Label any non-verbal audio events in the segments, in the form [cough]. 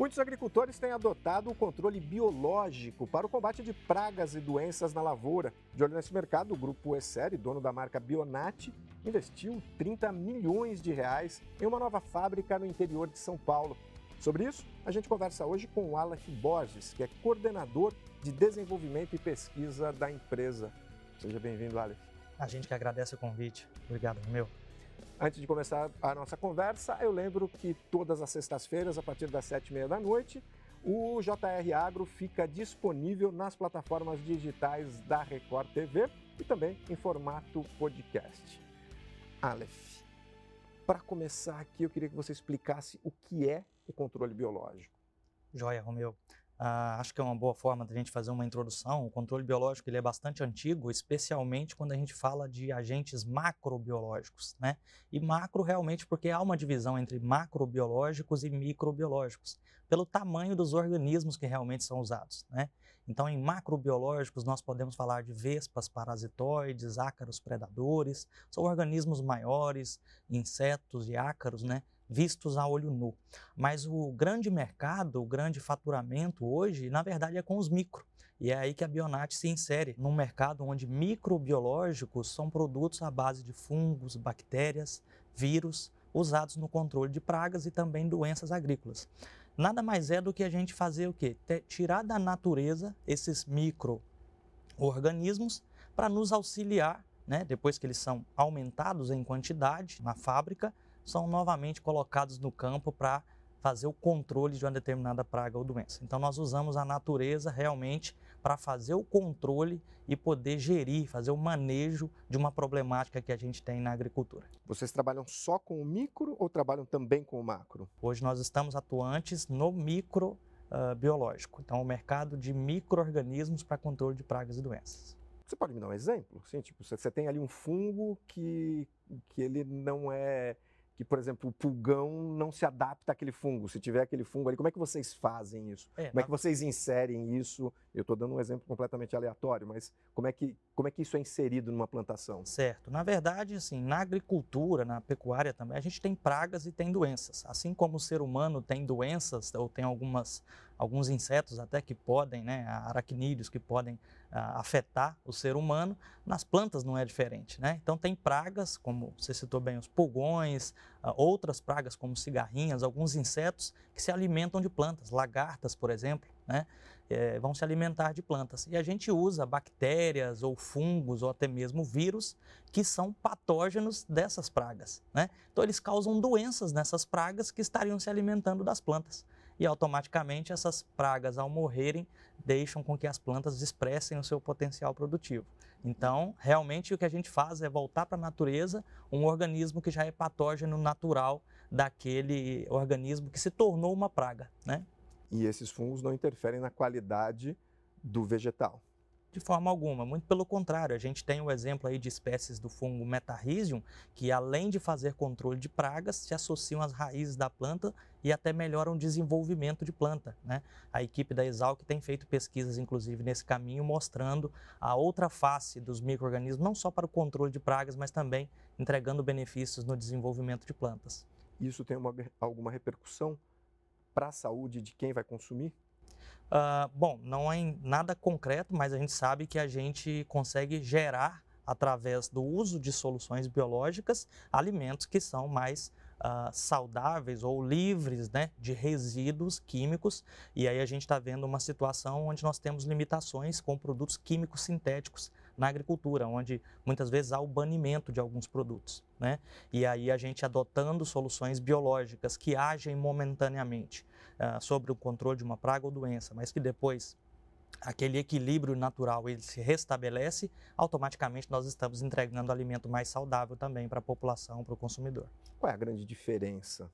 Muitos agricultores têm adotado o controle biológico para o combate de pragas e doenças na lavoura. De olho nesse mercado, o grupo Essere, dono da marca Bionat, investiu 30 milhões de reais em uma nova fábrica no interior de São Paulo. Sobre isso, a gente conversa hoje com o Aleph Borges, que é coordenador de desenvolvimento e pesquisa da empresa. Seja bem-vindo, Aleph. A gente que agradece o convite. Obrigado, meu. Antes de começar a nossa conversa, eu lembro que todas as sextas-feiras, a partir das sete e meia da noite, o JR Agro fica disponível nas plataformas digitais da Record TV e também em formato podcast. Aleph, para começar aqui, eu queria que você explicasse o que é o controle biológico. Joia, Romeu. Uh, acho que é uma boa forma da gente fazer uma introdução. O controle biológico ele é bastante antigo, especialmente quando a gente fala de agentes macrobiológicos, né? E macro realmente porque há uma divisão entre macrobiológicos e microbiológicos, pelo tamanho dos organismos que realmente são usados, né? Então, em macrobiológicos, nós podemos falar de vespas parasitoides, ácaros predadores, são organismos maiores, insetos e ácaros, né? Vistos a olho nu. Mas o grande mercado, o grande faturamento hoje, na verdade, é com os micro. E é aí que a Bionat se insere num mercado onde microbiológicos são produtos à base de fungos, bactérias, vírus, usados no controle de pragas e também doenças agrícolas. Nada mais é do que a gente fazer o quê? Tirar da natureza esses micro-organismos para nos auxiliar, né, depois que eles são aumentados em quantidade na fábrica, são novamente colocados no campo para fazer o controle de uma determinada praga ou doença. Então nós usamos a natureza realmente para fazer o controle e poder gerir, fazer o manejo de uma problemática que a gente tem na agricultura. Vocês trabalham só com o micro ou trabalham também com o macro? Hoje nós estamos atuantes no micro uh, biológico, então o mercado de microorganismos para controle de pragas e doenças. Você pode me dar um exemplo? Sim, tipo, você tem ali um fungo que, que ele não é que, por exemplo, o pulgão não se adapta àquele fungo. Se tiver aquele fungo ali, como é que vocês fazem isso? É, como é que vocês inserem isso? Eu estou dando um exemplo completamente aleatório, mas como é, que, como é que isso é inserido numa plantação? Certo. Na verdade, assim, na agricultura, na pecuária também, a gente tem pragas e tem doenças. Assim como o ser humano tem doenças ou tem algumas alguns insetos até que podem, né, aracnídeos que podem afetar o ser humano, nas plantas não é diferente, né? Então tem pragas, como você citou bem, os pulgões, outras pragas como cigarrinhas, alguns insetos que se alimentam de plantas, lagartas, por exemplo, né? É, vão se alimentar de plantas. E a gente usa bactérias ou fungos ou até mesmo vírus que são patógenos dessas pragas. Né? Então, eles causam doenças nessas pragas que estariam se alimentando das plantas e automaticamente essas pragas, ao morrerem, deixam com que as plantas expressem o seu potencial produtivo. Então, realmente o que a gente faz é voltar para a natureza um organismo que já é patógeno natural daquele organismo que se tornou uma praga, né? E esses fungos não interferem na qualidade do vegetal. De forma alguma, muito pelo contrário, a gente tem o exemplo aí de espécies do fungo Metarrhizium, que além de fazer controle de pragas, se associam às raízes da planta e até melhoram o desenvolvimento de planta. Né? A equipe da Exalc tem feito pesquisas, inclusive, nesse caminho, mostrando a outra face dos micro-organismos, não só para o controle de pragas, mas também entregando benefícios no desenvolvimento de plantas. Isso tem uma, alguma repercussão para a saúde de quem vai consumir? Uh, bom, não é nada concreto, mas a gente sabe que a gente consegue gerar, através do uso de soluções biológicas, alimentos que são mais uh, saudáveis ou livres né, de resíduos químicos. E aí a gente está vendo uma situação onde nós temos limitações com produtos químicos sintéticos na agricultura, onde muitas vezes há o banimento de alguns produtos. Né? E aí a gente adotando soluções biológicas que agem momentaneamente uh, sobre o controle de uma praga ou doença, mas que depois aquele equilíbrio natural ele se restabelece, automaticamente nós estamos entregando alimento mais saudável também para a população, para o consumidor. Qual é a grande diferença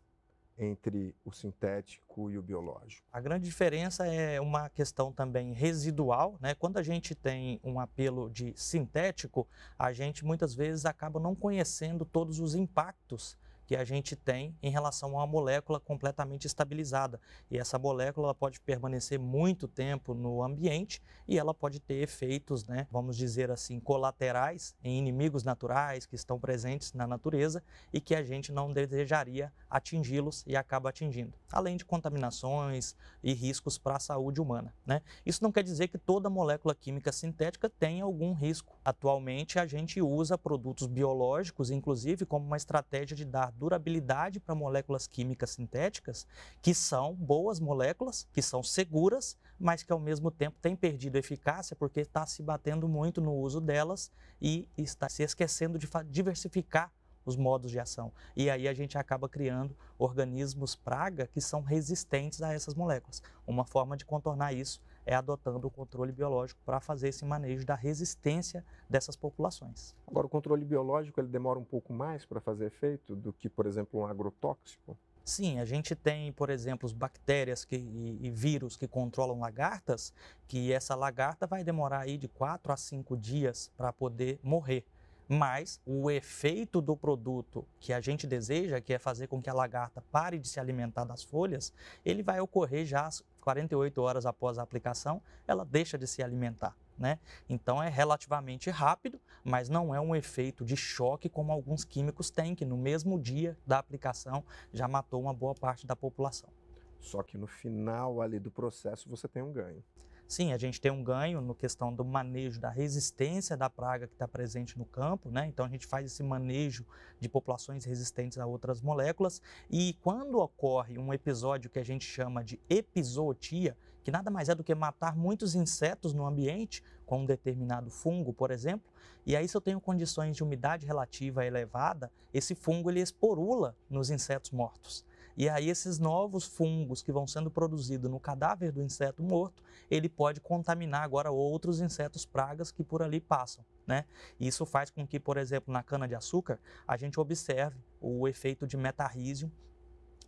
entre o sintético e o biológico? A grande diferença é uma questão também residual, né? Quando a gente tem um apelo de sintético, a gente muitas vezes acaba não conhecendo todos os impactos que a gente tem em relação a uma molécula completamente estabilizada. E essa molécula pode permanecer muito tempo no ambiente e ela pode ter efeitos, né, vamos dizer assim, colaterais em inimigos naturais que estão presentes na natureza e que a gente não desejaria atingi-los e acaba atingindo, além de contaminações e riscos para a saúde humana. Né? Isso não quer dizer que toda molécula química sintética tenha algum risco. Atualmente, a gente usa produtos biológicos, inclusive, como uma estratégia de dar durabilidade para moléculas químicas sintéticas, que são boas moléculas, que são seguras, mas que ao mesmo tempo têm perdido eficácia porque está se batendo muito no uso delas e está se esquecendo de diversificar os modos de ação. E aí a gente acaba criando organismos praga que são resistentes a essas moléculas. Uma forma de contornar isso é adotando o controle biológico para fazer esse manejo da resistência dessas populações. Agora, o controle biológico ele demora um pouco mais para fazer efeito do que, por exemplo, um agrotóxico? Sim, a gente tem, por exemplo, bactérias que, e, e, vírus que controlam lagartas, que essa lagarta vai demorar aí de 4 a 5 dias para poder morrer mas o efeito do produto que a gente deseja, que é fazer com que a lagarta pare de se alimentar das folhas, ele vai ocorrer já 48 horas após a aplicação, ela deixa de se alimentar. Né? Então é relativamente rápido, mas não é um efeito de choque como alguns químicos têm, que no mesmo dia da aplicação já matou uma boa parte da população. Só que no final ali do processo você tem um ganho. Sim, a gente tem um ganho no questão do manejo da resistência da praga que está presente no campo, né? Então a gente faz esse manejo de populações resistentes a outras moléculas e quando ocorre um episódio que a gente chama de epizootia, que nada mais é do que matar muitos insetos no ambiente com um determinado fungo, por exemplo, e aí se eu tenho condições de umidade relativa elevada, esse fungo ele esporula nos insetos mortos. E aí esses novos fungos que vão sendo produzidos no cadáver do inseto morto, ele pode contaminar agora outros insetos pragas que por ali passam. Né? Isso faz com que, por exemplo, na cana-de-açúcar, a gente observe o efeito de metarrísio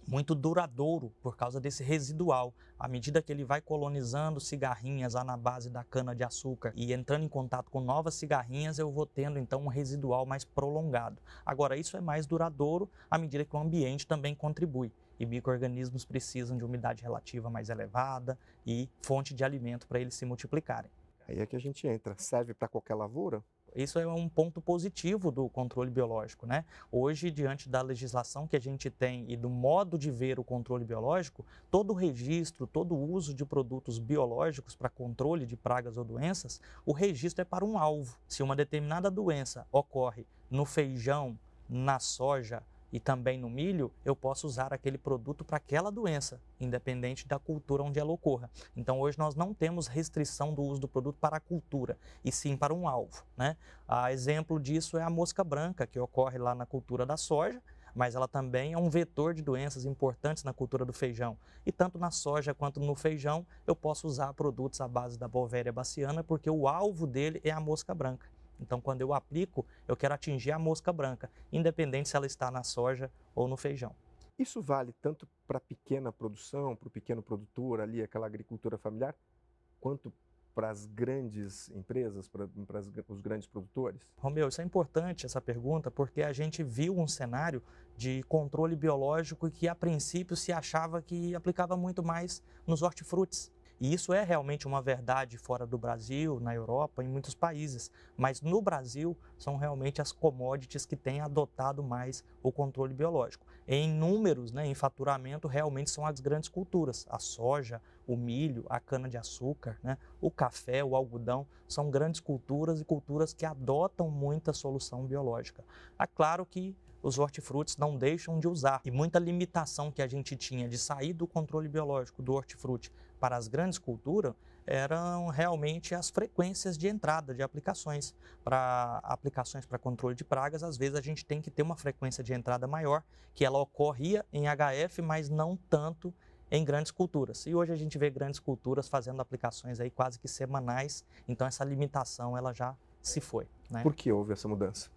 muito duradouro por causa desse residual. À medida que ele vai colonizando cigarrinhas lá na base da cana de açúcar e entrando em contato com novas cigarrinhas, eu vou tendo então um residual mais prolongado. Agora, isso é mais duradouro à medida que o ambiente também contribui. E micro-organismos precisam de umidade relativa mais elevada e fonte de alimento para eles se multiplicarem. Aí é que a gente entra. Serve para qualquer lavoura? Isso é um ponto positivo do controle biológico. Né? Hoje, diante da legislação que a gente tem e do modo de ver o controle biológico, todo o registro, todo o uso de produtos biológicos para controle de pragas ou doenças, o registro é para um alvo. Se uma determinada doença ocorre no feijão, na soja, e também no milho, eu posso usar aquele produto para aquela doença, independente da cultura onde ela ocorra. Então, hoje nós não temos restrição do uso do produto para a cultura, e sim para um alvo. Né? A exemplo disso é a mosca branca, que ocorre lá na cultura da soja, mas ela também é um vetor de doenças importantes na cultura do feijão. E tanto na soja quanto no feijão, eu posso usar produtos à base da Bovéria baciana, porque o alvo dele é a mosca branca. Então, quando eu aplico, eu quero atingir a mosca branca, independente se ela está na soja ou no feijão. Isso vale tanto para a pequena produção, para o pequeno produtor ali, aquela agricultura familiar, quanto para as grandes empresas, para, para os grandes produtores? Romeu, isso é importante essa pergunta, porque a gente viu um cenário de controle biológico que a princípio se achava que aplicava muito mais nos hortifrutis. E isso é realmente uma verdade fora do Brasil, na Europa, em muitos países. Mas no Brasil, são realmente as commodities que têm adotado mais o controle biológico. Em números, né, em faturamento, realmente são as grandes culturas. A soja, o milho, a cana-de-açúcar, né, o café, o algodão, são grandes culturas e culturas que adotam muita solução biológica. É claro que os hortifrutis não deixam de usar. E muita limitação que a gente tinha de sair do controle biológico do hortifruti para as grandes culturas eram realmente as frequências de entrada de aplicações. Para aplicações para controle de pragas, às vezes a gente tem que ter uma frequência de entrada maior, que ela ocorria em HF, mas não tanto em grandes culturas. E hoje a gente vê grandes culturas fazendo aplicações aí quase que semanais, então essa limitação ela já se foi. Né? Por que houve essa mudança?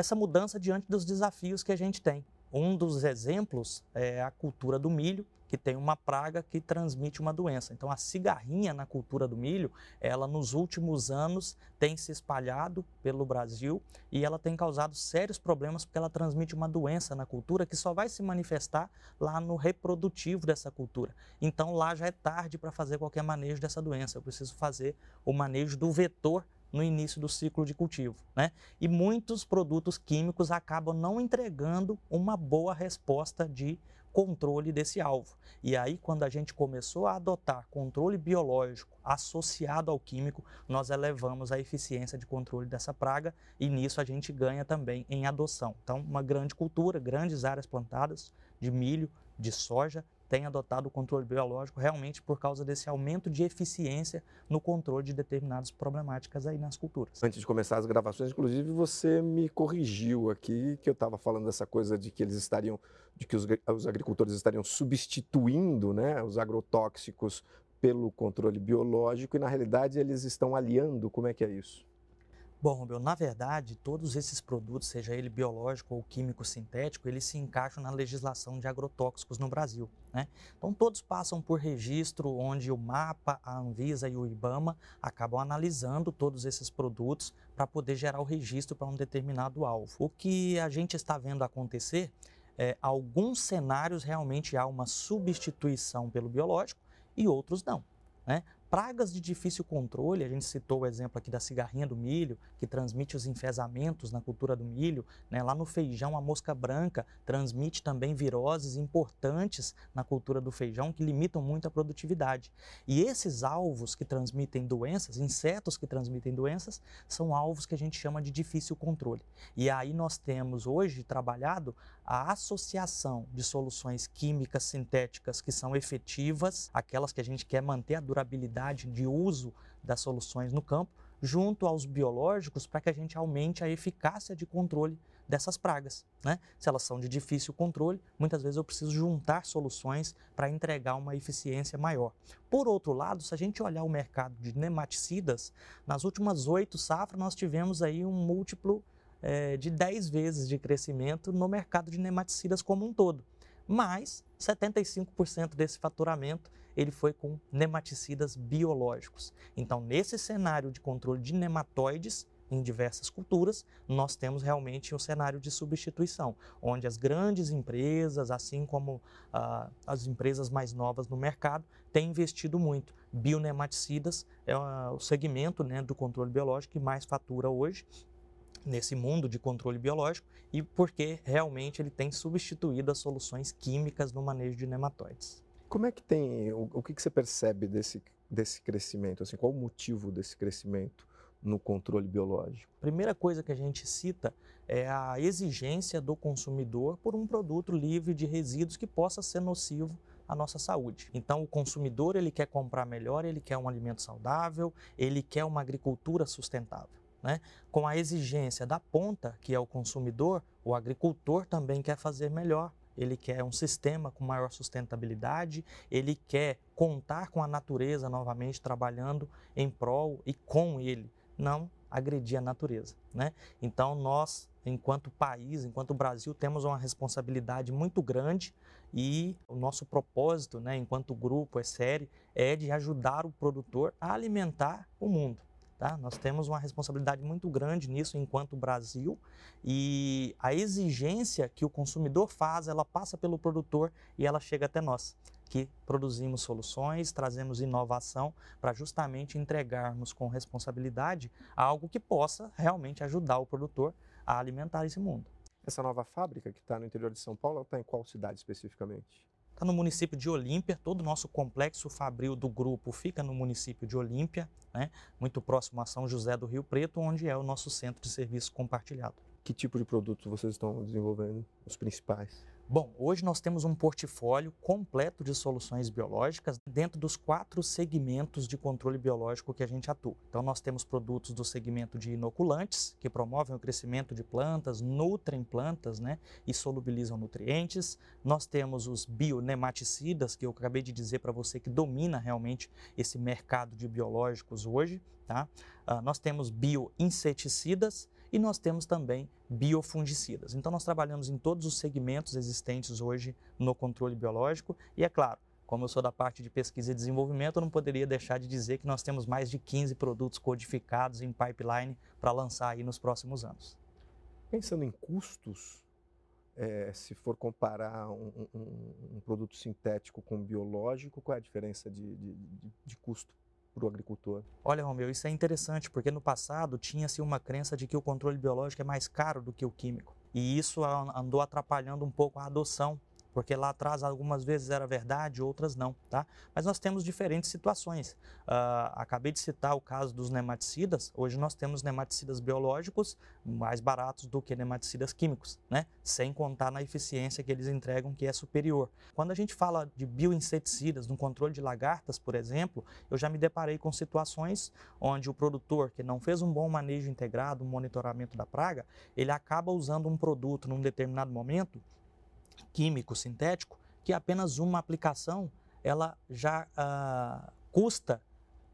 essa mudança diante dos desafios que a gente tem. um dos exemplos é a cultura do milho, que tem uma praga que transmite uma doença. Então, a cigarrinha na cultura do milho, ela nos últimos anos tem se espalhado pelo Brasil e ela tem causado sérios problemas porque ela transmite uma doença na cultura que só vai se manifestar lá no reprodutivo dessa cultura. Então, lá já é tarde para fazer qualquer manejo dessa doença. Eu preciso fazer o manejo do vetor no início do ciclo de cultivo. Né? E muitos produtos químicos acabam não entregando uma boa resposta de controle desse alvo. E aí, quando a gente começou a adotar controle biológico associado ao químico, nós elevamos a eficiência de controle dessa praga e nisso a gente ganha também em adoção. Então, uma grande cultura, grandes áreas plantadas de milho, de soja tem adotado o controle biológico realmente por causa desse aumento de eficiência no controle de determinadas problemáticas aí nas culturas. Antes de começar as gravações, inclusive, você me corrigiu aqui que eu estava falando dessa coisa de que eles estariam, de que os, os agricultores estariam substituindo né, os agrotóxicos pelo controle biológico e na realidade eles estão aliando. Como é que é isso? Bom, Rubel, na verdade, todos esses produtos, seja ele biológico ou químico sintético, eles se encaixam na legislação de agrotóxicos no Brasil. Né? Então, todos passam por registro onde o MAPA, a Anvisa e o IBAMA acabam analisando todos esses produtos para poder gerar o registro para um determinado alvo. O que a gente está vendo acontecer é alguns cenários realmente há uma substituição pelo biológico e outros não. Né? Pragas de difícil controle, a gente citou o exemplo aqui da cigarrinha do milho, que transmite os enfesamentos na cultura do milho. Né? Lá no feijão, a mosca branca transmite também viroses importantes na cultura do feijão, que limitam muito a produtividade. E esses alvos que transmitem doenças, insetos que transmitem doenças, são alvos que a gente chama de difícil controle. E aí nós temos hoje trabalhado a associação de soluções químicas sintéticas que são efetivas, aquelas que a gente quer manter a durabilidade de uso das soluções no campo, junto aos biológicos para que a gente aumente a eficácia de controle dessas pragas. Né? Se elas são de difícil controle, muitas vezes eu preciso juntar soluções para entregar uma eficiência maior. Por outro lado, se a gente olhar o mercado de nematicidas, nas últimas oito safras nós tivemos aí um múltiplo é, de 10 vezes de crescimento no mercado de nematicidas como um todo. Mas 75% desse faturamento ele foi com nematicidas biológicos. Então, nesse cenário de controle de nematóides em diversas culturas, nós temos realmente um cenário de substituição, onde as grandes empresas, assim como ah, as empresas mais novas no mercado, têm investido muito. Bionematicidas é uh, o segmento né, do controle biológico que mais fatura hoje nesse mundo de controle biológico e porque realmente ele tem substituído as soluções químicas no manejo de nematóides. Como é que tem, o, o que, que você percebe desse, desse crescimento? Assim, qual o motivo desse crescimento no controle biológico? Primeira coisa que a gente cita é a exigência do consumidor por um produto livre de resíduos que possa ser nocivo à nossa saúde. Então, o consumidor ele quer comprar melhor, ele quer um alimento saudável, ele quer uma agricultura sustentável. Né? Com a exigência da ponta, que é o consumidor, o agricultor também quer fazer melhor. Ele quer um sistema com maior sustentabilidade, ele quer contar com a natureza novamente trabalhando em prol e com ele, não agredir a natureza. Né? Então, nós, enquanto país, enquanto Brasil, temos uma responsabilidade muito grande e o nosso propósito, né, enquanto grupo, é série, é de ajudar o produtor a alimentar o mundo. Tá? Nós temos uma responsabilidade muito grande nisso enquanto Brasil e a exigência que o consumidor faz, ela passa pelo produtor e ela chega até nós, que produzimos soluções, trazemos inovação para justamente entregarmos com responsabilidade algo que possa realmente ajudar o produtor a alimentar esse mundo. Essa nova fábrica que está no interior de São Paulo, está em qual cidade especificamente? Está no município de Olímpia, todo o nosso complexo fabril do grupo fica no município de Olímpia, né? muito próximo a São José do Rio Preto, onde é o nosso centro de serviço compartilhado. Que tipo de produtos vocês estão desenvolvendo, os principais? Bom, hoje nós temos um portfólio completo de soluções biológicas dentro dos quatro segmentos de controle biológico que a gente atua. Então, nós temos produtos do segmento de inoculantes, que promovem o crescimento de plantas, nutrem plantas né, e solubilizam nutrientes. Nós temos os bionematicidas, que eu acabei de dizer para você que domina realmente esse mercado de biológicos hoje. Tá? Uh, nós temos bioinseticidas e nós temos também biofungicidas. Então nós trabalhamos em todos os segmentos existentes hoje no controle biológico e é claro, como eu sou da parte de pesquisa e desenvolvimento, eu não poderia deixar de dizer que nós temos mais de 15 produtos codificados em pipeline para lançar aí nos próximos anos. Pensando em custos, é, se for comparar um, um, um, produto sintético com biológico, qual é a diferença de, de, de, de custo para o agricultor? Olha, Romeu, isso é interessante porque no passado tinha-se uma crença de que o controle biológico é mais caro do que o químico. E isso andou atrapalhando um pouco a adoção porque lá atrás algumas vezes era verdade, outras não, tá? Mas nós temos diferentes situações. Uh, acabei de citar o caso dos nematicidas. Hoje nós temos nematicidas biológicos mais baratos do que nematicidas químicos, né? Sem contar na eficiência que eles entregam, que é superior. Quando a gente fala de bioinseticidas, no controle de lagartas, por exemplo, eu já me deparei com situações onde o produtor que não fez um bom manejo integrado, um monitoramento da praga, ele acaba usando um produto num determinado momento químico sintético que apenas uma aplicação ela já uh, custa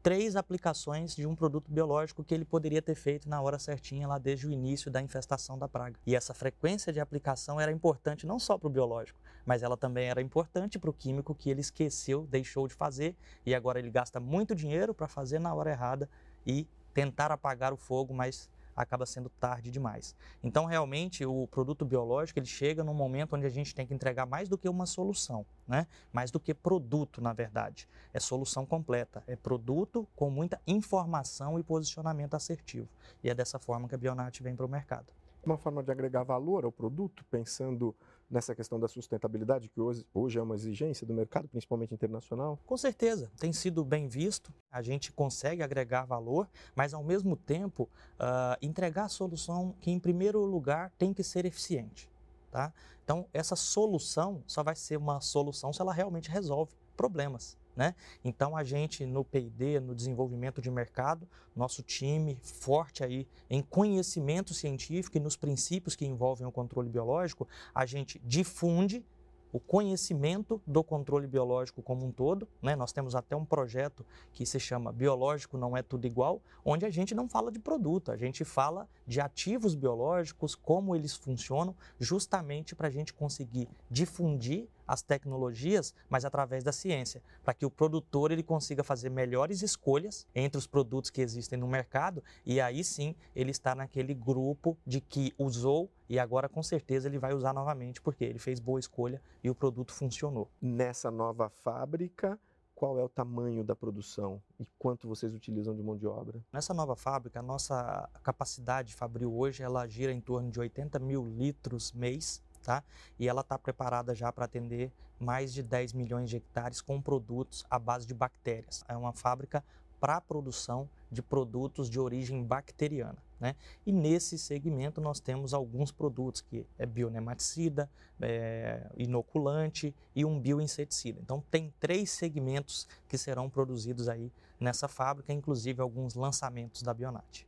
três aplicações de um produto biológico que ele poderia ter feito na hora certinha lá desde o início da infestação da praga. E essa frequência de aplicação era importante não só para o biológico, mas ela também era importante para o químico que ele esqueceu, deixou de fazer e agora ele gasta muito dinheiro para fazer na hora errada e tentar apagar o fogo, mas acaba sendo tarde demais. Então, realmente, o produto biológico ele chega num momento onde a gente tem que entregar mais do que uma solução, né? mais do que produto, na verdade. É solução completa, é produto com muita informação e posicionamento assertivo. E é dessa forma que a Bionat vem para o mercado. Uma forma de agregar valor ao produto, pensando nessa questão da sustentabilidade, que hoje, hoje é uma exigência do mercado, principalmente internacional? Com certeza, tem sido bem visto, a gente consegue agregar valor, mas ao mesmo tempo uh, entregar a solução que, em primeiro lugar, tem que ser eficiente. Tá? Então, essa solução só vai ser uma solução se ela realmente resolve problemas. Né? Então a gente no P&D, no desenvolvimento de mercado, nosso time forte aí em conhecimento científico e nos princípios que envolvem o controle biológico, a gente difunde o conhecimento do controle biológico como um todo. Né? Nós temos até um projeto que se chama Biológico Não É Tudo Igual, onde a gente não fala de produto, a gente fala de ativos biológicos, como eles funcionam, justamente para a gente conseguir difundir as tecnologias, mas através da ciência, para que o produtor ele consiga fazer melhores escolhas entre os produtos que existem no mercado e aí sim ele está naquele grupo de que usou e agora com certeza ele vai usar novamente porque ele fez boa escolha e o produto funcionou. Nessa nova fábrica, qual é o tamanho da produção e quanto vocês utilizam de mão de obra? Nessa nova fábrica, a nossa capacidade fabril hoje ela gira em torno de 80 mil litros mês tá? E ela está preparada já para atender mais de 10 milhões de hectares com produtos à base de bactérias. É uma fábrica para a produção de produtos de origem bacteriana. Né? E nesse segmento nós temos alguns produtos que é bionematicida, é, inoculante e um bioinseticida. Então tem três segmentos que serão produzidos aí nessa fábrica, inclusive alguns lançamentos da Bionat.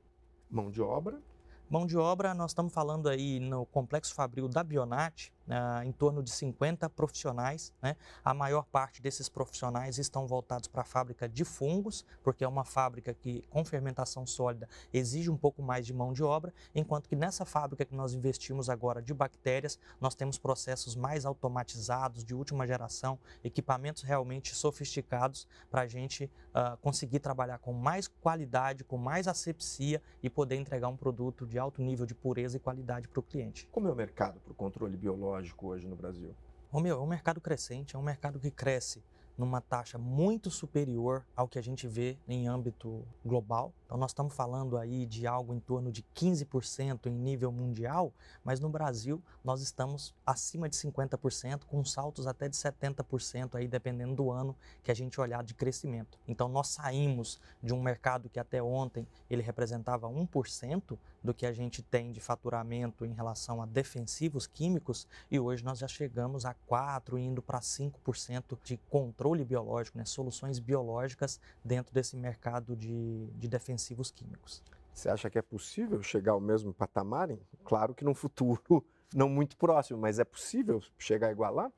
Mão de obra? Mão de obra, nós estamos falando aí no complexo fabril da Bionat, em torno de 50 profissionais. Né? A maior parte desses profissionais estão voltados para a fábrica de fungos, porque é uma fábrica que, com fermentação sólida, exige um pouco mais de mão de obra, enquanto que nessa fábrica que nós investimos agora de bactérias, nós temos processos mais automatizados, de última geração, equipamentos realmente sofisticados para a gente uh, conseguir trabalhar com mais qualidade, com mais asepsia e poder entregar um produto de alto nível de pureza e qualidade para o cliente. Como é o mercado para o controle biológico? Biológico hoje no Brasil? Romeu, é um mercado crescente, é um mercado que cresce numa taxa muito superior ao que a gente vê em âmbito global. Então, nós estamos falando aí de algo em torno de 15% em nível mundial, mas no Brasil nós estamos acima de 50%, com saltos até de 70% aí, dependendo do ano que a gente olhar de crescimento. Então, nós saímos de um mercado que até ontem ele representava 1% do que a gente tem de faturamento em relação a defensivos químicos e hoje nós já chegamos a 4, indo para 5% de controle biológico, né, soluções biológicas dentro desse mercado de, de defensivos químicos. Você acha que é possível chegar ao mesmo patamar? Claro que num futuro [laughs] não muito próximo, mas é possível chegar a igualar?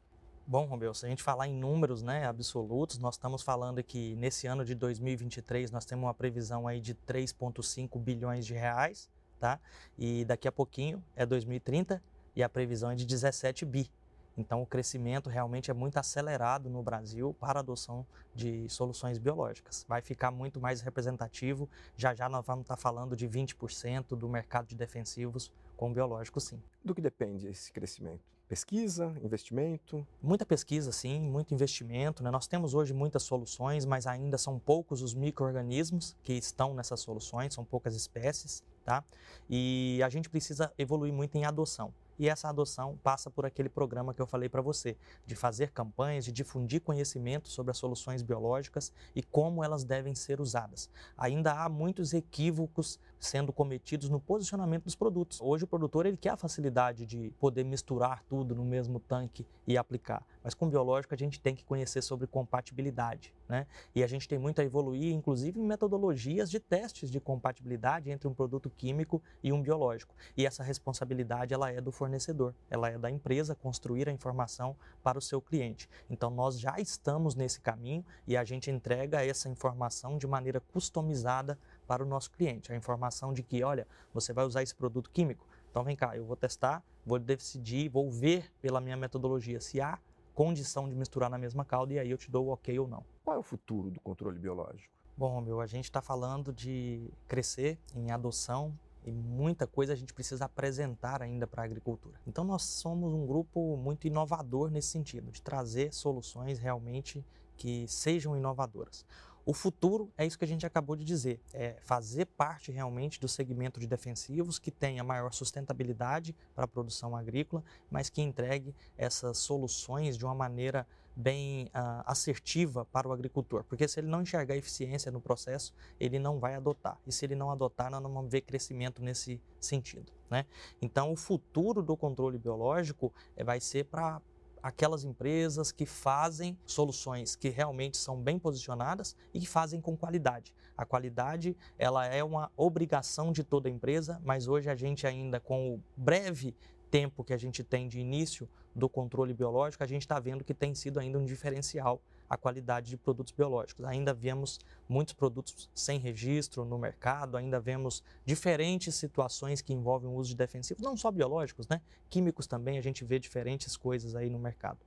Bom, Romeu, se a gente falar em números né, absolutos, nós estamos falando que nesse ano de 2023 nós temos uma previsão aí de 3,5 bilhões de reais tá? E daqui a pouquinho é 2030 e a previsão é de 17 bi. Então, o crescimento realmente é muito acelerado no Brasil para a adoção de soluções biológicas. Vai ficar muito mais representativo. Já já nós vamos estar falando de 20% do mercado de defensivos com biológicos, sim. Do que depende esse crescimento? Pesquisa, investimento? Muita pesquisa, sim, muito investimento. Né? Nós temos hoje muitas soluções, mas ainda são poucos os micro-organismos que estão nessas soluções, são poucas espécies, tá? E a gente precisa evoluir muito em adoção. E essa adoção passa por aquele programa que eu falei para você, de fazer campanhas, de difundir conhecimento sobre as soluções biológicas e como elas devem ser usadas. Ainda há muitos equívocos sendo cometidos no posicionamento dos produtos. Hoje o produtor ele quer a facilidade de poder misturar tudo no mesmo tanque e aplicar, mas com biológico a gente tem que conhecer sobre compatibilidade, né? E a gente tem muito a evoluir, inclusive em metodologias de testes de compatibilidade entre um produto químico e um biológico. E essa responsabilidade ela é do fornecedor, ela é da empresa construir a informação para o seu cliente. Então nós já estamos nesse caminho e a gente entrega essa informação de maneira customizada para o nosso cliente. A informação de que, olha, você vai usar esse produto químico, então vem cá, eu vou testar, vou decidir, vou ver pela minha metodologia se há condição de misturar na mesma calda e aí eu te dou o ok ou não. Qual é o futuro do controle biológico? Bom, meu, a gente está falando de crescer em adoção e muita coisa a gente precisa apresentar ainda para a agricultura. Então nós somos um grupo muito inovador nesse sentido, de trazer soluções realmente que sejam inovadoras. O futuro é isso que a gente acabou de dizer, é fazer parte realmente do segmento de defensivos que tenha maior sustentabilidade para a produção agrícola, mas que entregue essas soluções de uma maneira bem uh, assertiva para o agricultor, porque se ele não enxergar eficiência no processo, ele não vai adotar. E se ele não adotar, nós não vamos ver crescimento nesse sentido. Né? Então, o futuro do controle biológico eh, vai ser para aquelas empresas que fazem soluções que realmente são bem posicionadas e que fazem com qualidade. A qualidade, ela é uma obrigação de toda empresa, mas hoje a gente ainda com o breve tempo que a gente tem de início do controle biológico, a gente está vendo que tem sido ainda um diferencial a qualidade de produtos biológicos. Ainda vemos muitos produtos sem registro no mercado, ainda vemos diferentes situações que envolvem o uso de defensivos, não só biológicos, né? Químicos também, a gente vê diferentes coisas aí no mercado.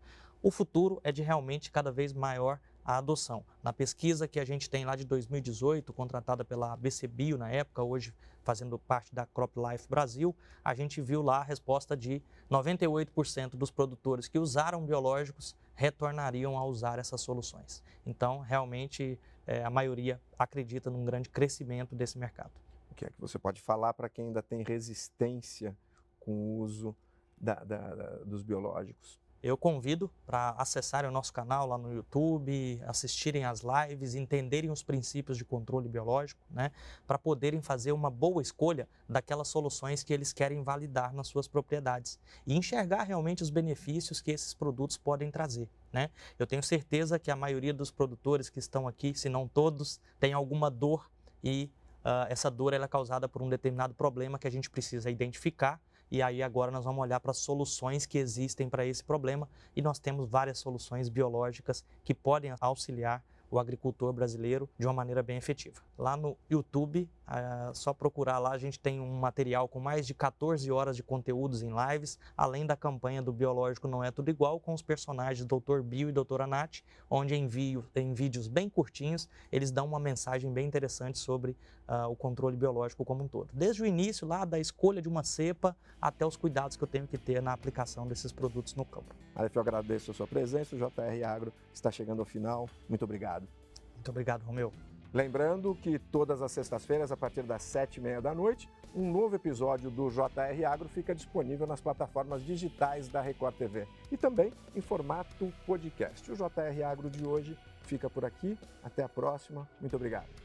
O futuro é de realmente cada vez maior a adoção. Na pesquisa que a gente tem lá de 2018, contratada pela BC Bio na época, hoje fazendo parte da Crop Life Brasil, a gente viu lá a resposta de 98% dos produtores que usaram biológicos retornariam a usar essas soluções. Então, realmente, é, a maioria acredita num grande crescimento desse mercado. O que é que você pode falar para quem ainda tem resistência com o uso da, da, da, dos biológicos? Eu convido para acessarem o nosso canal lá no YouTube, assistirem às lives, entenderem os princípios de controle biológico, né, para poderem fazer uma boa escolha daquelas soluções que eles querem validar nas suas propriedades e enxergar realmente os benefícios que esses produtos podem trazer. Né? Eu tenho certeza que a maioria dos produtores que estão aqui, se não todos, tem alguma dor e uh, essa dor é causada por um determinado problema que a gente precisa identificar e aí agora nós vamos olhar para soluções que existem para esse problema e nós temos várias soluções biológicas que podem auxiliar o agricultor brasileiro de uma maneira bem efetiva. Lá no YouTube, é só procurar lá, a gente tem um material com mais de 14 horas de conteúdos em lives, além da campanha do Biológico Não É Tudo Igual, com os personagens Dr. Bio e Doutora Nath, onde em, vídeo, em vídeos bem curtinhos, eles dão uma mensagem bem interessante sobre uh, o controle biológico como um todo. Desde o início, lá da escolha de uma cepa, até os cuidados que eu tenho que ter na aplicação desses produtos no campo. Aleph, eu agradeço a sua presença, o JR Agro está chegando ao final. Muito obrigado. Muito obrigado, Romeu. Lembrando que todas as sextas-feiras, a partir das sete e meia da noite, um novo episódio do JR Agro fica disponível nas plataformas digitais da Record TV e também em formato podcast. O JR Agro de hoje fica por aqui. Até a próxima. Muito obrigado.